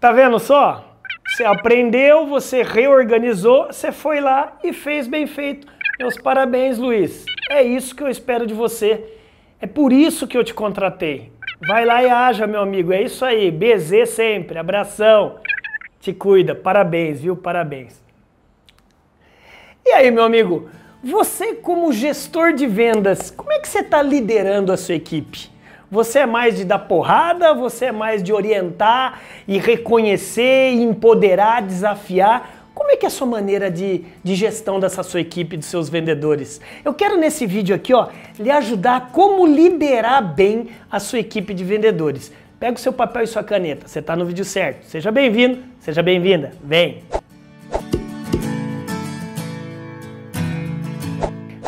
Tá vendo só? Você aprendeu, você reorganizou, você foi lá e fez bem feito. Meus parabéns, Luiz. É isso que eu espero de você. É por isso que eu te contratei. Vai lá e haja, meu amigo. É isso aí. BZ sempre. Abração. Te cuida. Parabéns, viu? Parabéns. E aí, meu amigo? Você, como gestor de vendas, como é que você está liderando a sua equipe? Você é mais de dar porrada? Você é mais de orientar e reconhecer, empoderar, desafiar? Como é que é a sua maneira de, de gestão dessa sua equipe, dos seus vendedores? Eu quero nesse vídeo aqui, ó, lhe ajudar a como liderar bem a sua equipe de vendedores. Pega o seu papel e sua caneta, você está no vídeo certo. Seja bem-vindo, seja bem-vinda. Vem!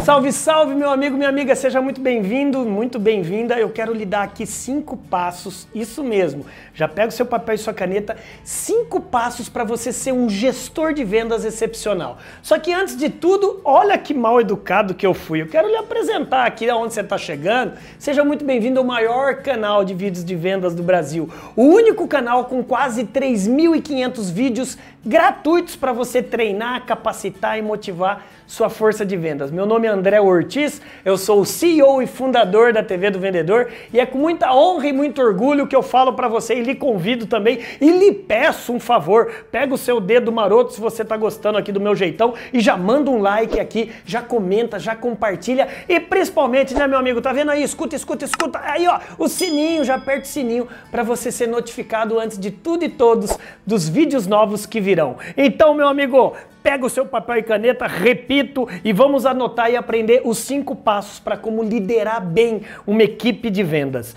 Salve, salve, meu amigo, minha amiga, seja muito bem-vindo, muito bem-vinda. Eu quero lhe dar aqui cinco passos, isso mesmo. Já pega o seu papel e sua caneta, cinco passos para você ser um gestor de vendas excepcional. Só que antes de tudo, olha que mal educado que eu fui. Eu quero lhe apresentar aqui aonde você está chegando. Seja muito bem-vindo ao maior canal de vídeos de vendas do Brasil. O único canal com quase 3.500 vídeos gratuitos para você treinar, capacitar e motivar sua força de vendas. Meu nome é André Ortiz, eu sou o CEO e fundador da TV do Vendedor. E é com muita honra e muito orgulho que eu falo para você e lhe convido também e lhe peço um favor, pega o seu dedo maroto se você está gostando aqui do meu jeitão e já manda um like aqui, já comenta, já compartilha. E principalmente, né meu amigo, tá vendo aí? Escuta, escuta, escuta, aí ó, o sininho, já aperta o sininho para você ser notificado antes de tudo e todos dos vídeos novos que virão. Então, meu amigo, Pega o seu papel e caneta, repito, e vamos anotar e aprender os cinco passos para como liderar bem uma equipe de vendas.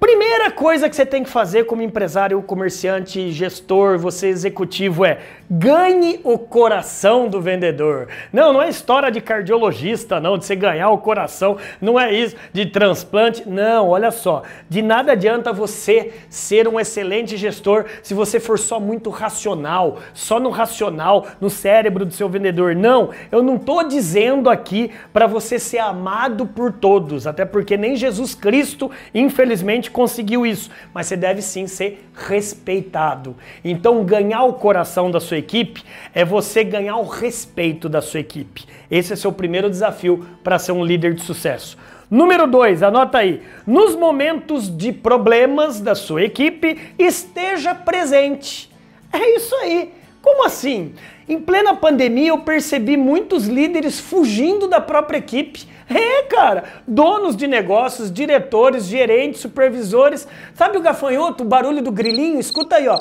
Primeira coisa que você tem que fazer como empresário, comerciante, gestor, você executivo é ganhe o coração do vendedor. Não, não é história de cardiologista, não, de você ganhar o coração, não é isso, de transplante. Não, olha só, de nada adianta você ser um excelente gestor se você for só muito racional, só no racional, no cérebro do seu vendedor. Não, eu não estou dizendo aqui para você ser amado por todos, até porque nem Jesus Cristo, infelizmente, conseguiu isso, mas você deve sim ser respeitado. Então, ganhar o coração da sua equipe é você ganhar o respeito da sua equipe. Esse é seu primeiro desafio para ser um líder de sucesso. Número 2, anota aí. Nos momentos de problemas da sua equipe, esteja presente. É isso aí. Como assim? Em plena pandemia, eu percebi muitos líderes fugindo da própria equipe. É, cara, donos de negócios, diretores, gerentes, supervisores. Sabe o gafanhoto, o barulho do grilinho? Escuta aí, ó.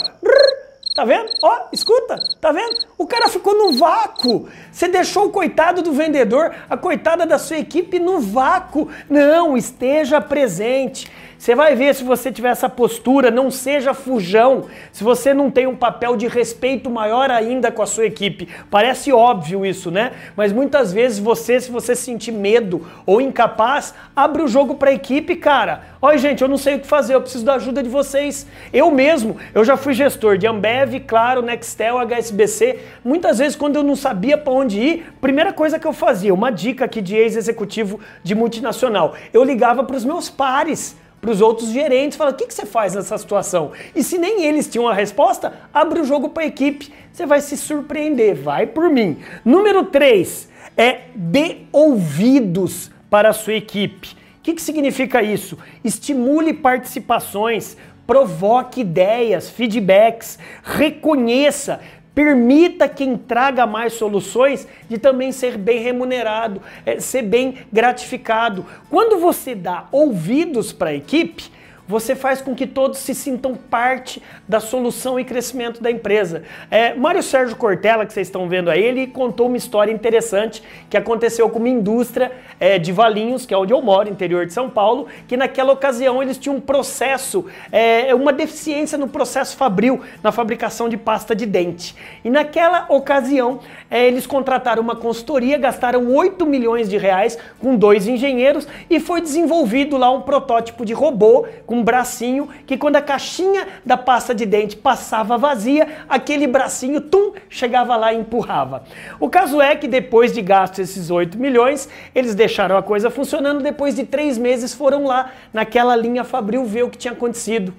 Tá vendo? Ó, escuta, tá vendo? O cara ficou no vácuo. Você deixou o coitado do vendedor, a coitada da sua equipe no vácuo. Não, esteja presente. Você vai ver se você tiver essa postura, não seja fujão, se você não tem um papel de respeito maior ainda com a sua equipe. Parece óbvio isso, né? Mas muitas vezes você, se você sentir medo ou incapaz, abre o jogo para a equipe, cara. Olha, gente, eu não sei o que fazer, eu preciso da ajuda de vocês. Eu mesmo, eu já fui gestor de Ambev, Claro, Nextel, HSBC. Muitas vezes, quando eu não sabia para onde ir, primeira coisa que eu fazia, uma dica aqui de ex-executivo de multinacional, eu ligava para os meus pares para os outros gerentes, fala: o que, que você faz nessa situação? E se nem eles tinham a resposta, abre o jogo para a equipe. Você vai se surpreender, vai por mim. Número 3 é dê ouvidos para a sua equipe. O que, que significa isso? Estimule participações, provoque ideias, feedbacks, reconheça, Permita quem traga mais soluções de também ser bem remunerado, é, ser bem gratificado. Quando você dá ouvidos para a equipe, você faz com que todos se sintam parte da solução e crescimento da empresa. É, Mário Sérgio Cortella, que vocês estão vendo aí, ele contou uma história interessante que aconteceu com uma indústria é, de Valinhos, que é onde eu moro, interior de São Paulo, que naquela ocasião eles tinham um processo, é, uma deficiência no processo fabril, na fabricação de pasta de dente. E naquela ocasião, é, eles contrataram uma consultoria, gastaram 8 milhões de reais com dois engenheiros e foi desenvolvido lá um protótipo de robô com um bracinho que quando a caixinha da pasta de dente passava vazia, aquele bracinho, tum, chegava lá e empurrava. O caso é que depois de gastos esses 8 milhões, eles deixaram a coisa funcionando, depois de três meses foram lá naquela linha Fabril ver o que tinha acontecido.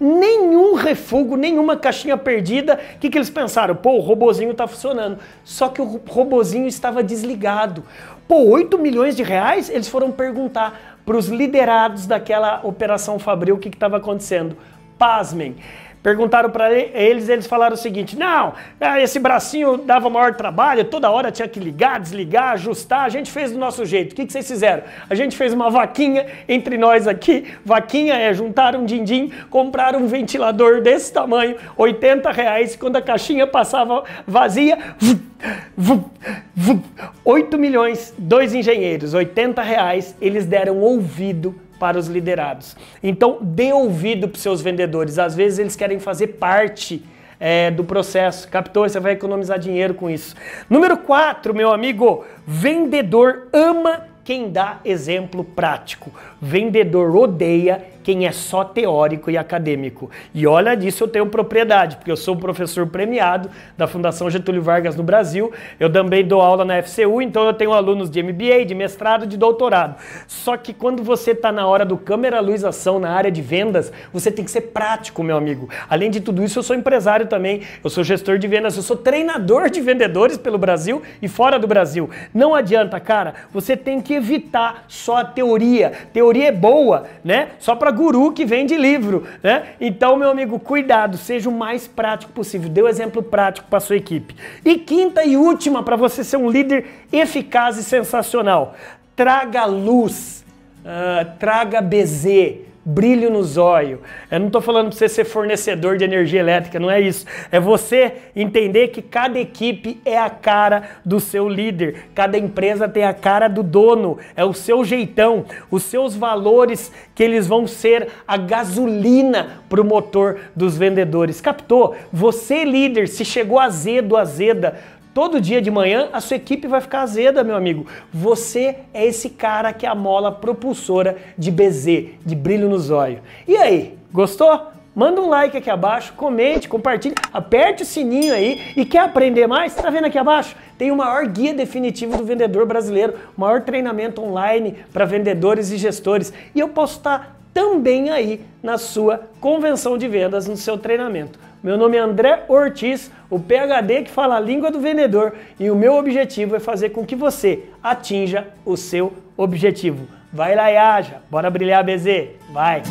Nenhum refugo, nenhuma caixinha perdida. O que, que eles pensaram? Pô, o robozinho está funcionando. Só que o robozinho estava desligado. Pô, 8 milhões de reais? Eles foram perguntar para os liderados daquela operação Fabril o que estava acontecendo. Pasmem. Perguntaram para eles, eles falaram o seguinte: não, é, esse bracinho dava maior trabalho, toda hora tinha que ligar, desligar, ajustar. A gente fez do nosso jeito. O que, que vocês fizeram? A gente fez uma vaquinha entre nós aqui. Vaquinha é juntar um din-din, comprar um ventilador desse tamanho, 80 reais. Quando a caixinha passava vazia, 8 milhões, dois engenheiros, 80 reais, eles deram ouvido para os liderados. Então, dê ouvido para os seus vendedores. Às vezes eles querem fazer parte é, do processo. Captou? Você vai economizar dinheiro com isso. Número 4, meu amigo, vendedor ama quem dá exemplo prático. Vendedor odeia quem é só teórico e acadêmico. E olha disso eu tenho propriedade, porque eu sou professor premiado da Fundação Getúlio Vargas no Brasil. Eu também dou aula na FCU, então eu tenho alunos de MBA, de mestrado, de doutorado. Só que quando você está na hora do câmera luz ação na área de vendas, você tem que ser prático, meu amigo. Além de tudo isso, eu sou empresário também. Eu sou gestor de vendas, eu sou treinador de vendedores pelo Brasil e fora do Brasil. Não adianta, cara. Você tem que evitar só a teoria. Teoria é boa, né? Só para guru que vende livro, né? Então, meu amigo, cuidado, seja o mais prático possível. Dê o um exemplo prático para sua equipe. E quinta e última, para você ser um líder eficaz e sensacional, traga luz, uh, traga BZ, brilho nos olhos. Eu não estou falando para você ser fornecedor de energia elétrica, não é isso. É você entender que cada equipe é a cara do seu líder, cada empresa tem a cara do dono, é o seu jeitão, os seus valores que eles vão ser a gasolina para o motor dos vendedores. Captou? Você, líder, se chegou azedo, azeda, Todo dia de manhã a sua equipe vai ficar azeda, meu amigo. Você é esse cara que é a mola propulsora de BZ, de brilho nos olhos. E aí, gostou? Manda um like aqui abaixo, comente, compartilhe, aperte o sininho aí e quer aprender mais? Tá vendo aqui abaixo? Tem o maior guia definitivo do vendedor brasileiro, o maior treinamento online para vendedores e gestores. E eu posso estar também aí na sua convenção de vendas, no seu treinamento. Meu nome é André Ortiz, o PhD que fala a língua do vendedor, e o meu objetivo é fazer com que você atinja o seu objetivo. Vai lá e haja, bora brilhar, BZ, vai!